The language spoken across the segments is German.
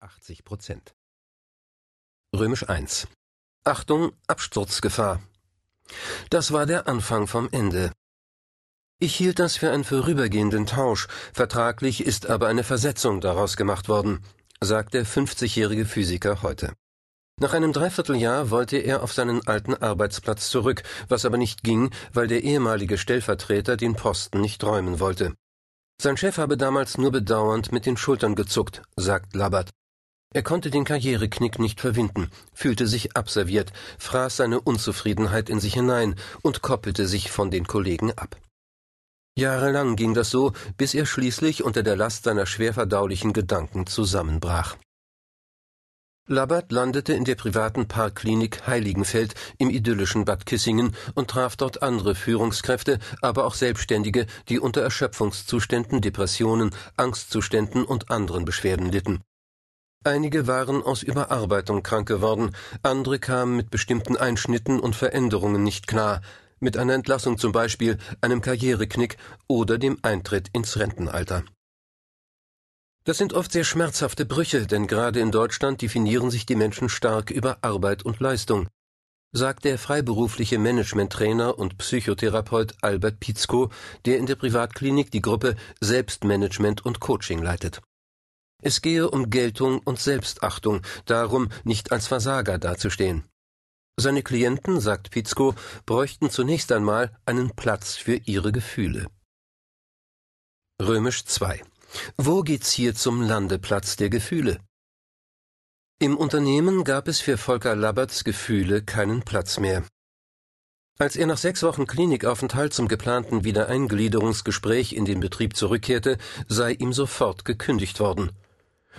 80 Prozent. Römisch 1. Achtung, Absturzgefahr. Das war der Anfang vom Ende. Ich hielt das für einen vorübergehenden Tausch, vertraglich ist aber eine Versetzung daraus gemacht worden, sagt der 50-jährige Physiker heute. Nach einem Dreivierteljahr wollte er auf seinen alten Arbeitsplatz zurück, was aber nicht ging, weil der ehemalige Stellvertreter den Posten nicht räumen wollte. Sein Chef habe damals nur bedauernd mit den Schultern gezuckt, sagt Labat. Er konnte den Karriereknick nicht verwinden, fühlte sich abserviert, fraß seine Unzufriedenheit in sich hinein und koppelte sich von den Kollegen ab. Jahrelang ging das so, bis er schließlich unter der Last seiner schwerverdaulichen Gedanken zusammenbrach. Labbert landete in der privaten Parkklinik Heiligenfeld im idyllischen Bad Kissingen und traf dort andere Führungskräfte, aber auch Selbstständige, die unter Erschöpfungszuständen, Depressionen, Angstzuständen und anderen Beschwerden litten. Einige waren aus Überarbeitung krank geworden, andere kamen mit bestimmten Einschnitten und Veränderungen nicht klar, mit einer Entlassung zum Beispiel, einem Karriereknick oder dem Eintritt ins Rentenalter. Das sind oft sehr schmerzhafte Brüche, denn gerade in Deutschland definieren sich die Menschen stark über Arbeit und Leistung, sagt der freiberufliche Managementtrainer und Psychotherapeut Albert Pizko, der in der Privatklinik die Gruppe Selbstmanagement und Coaching leitet. Es gehe um Geltung und Selbstachtung, darum, nicht als Versager dazustehen. Seine Klienten, sagt Pizko, bräuchten zunächst einmal einen Platz für ihre Gefühle. Römisch 2 wo geht's hier zum Landeplatz der Gefühle? Im Unternehmen gab es für Volker Labberts Gefühle keinen Platz mehr. Als er nach sechs Wochen Klinikaufenthalt zum geplanten Wiedereingliederungsgespräch in den Betrieb zurückkehrte, sei ihm sofort gekündigt worden.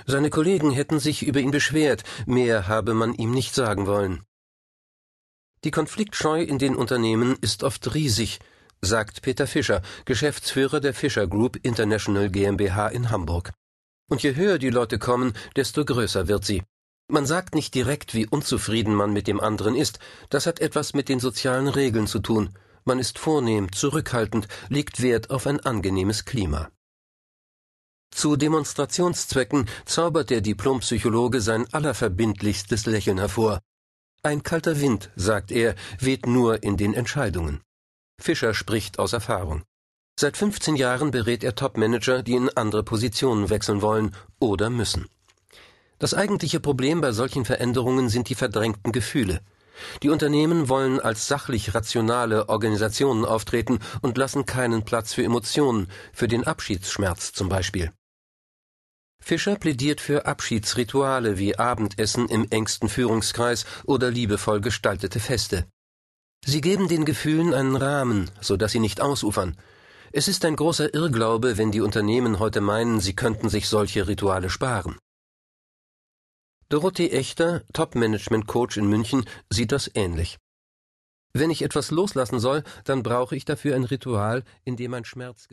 Seine Kollegen hätten sich über ihn beschwert, mehr habe man ihm nicht sagen wollen. Die Konfliktscheu in den Unternehmen ist oft riesig, sagt Peter Fischer, Geschäftsführer der Fischer Group International GmbH in Hamburg. Und je höher die Leute kommen, desto größer wird sie. Man sagt nicht direkt, wie unzufrieden man mit dem anderen ist, das hat etwas mit den sozialen Regeln zu tun. Man ist vornehm, zurückhaltend, legt Wert auf ein angenehmes Klima. Zu Demonstrationszwecken zaubert der Diplompsychologe sein allerverbindlichstes Lächeln hervor. Ein kalter Wind, sagt er, weht nur in den Entscheidungen. Fischer spricht aus Erfahrung. Seit 15 Jahren berät er Topmanager, die in andere Positionen wechseln wollen oder müssen. Das eigentliche Problem bei solchen Veränderungen sind die verdrängten Gefühle. Die Unternehmen wollen als sachlich rationale Organisationen auftreten und lassen keinen Platz für Emotionen, für den Abschiedsschmerz zum Beispiel. Fischer plädiert für Abschiedsrituale wie Abendessen im engsten Führungskreis oder liebevoll gestaltete Feste. Sie geben den Gefühlen einen Rahmen, so dass sie nicht ausufern. Es ist ein großer Irrglaube, wenn die Unternehmen heute meinen, sie könnten sich solche Rituale sparen. Dorothee Echter, Top-Management-Coach in München, sieht das ähnlich. Wenn ich etwas loslassen soll, dann brauche ich dafür ein Ritual, in dem mein Schmerz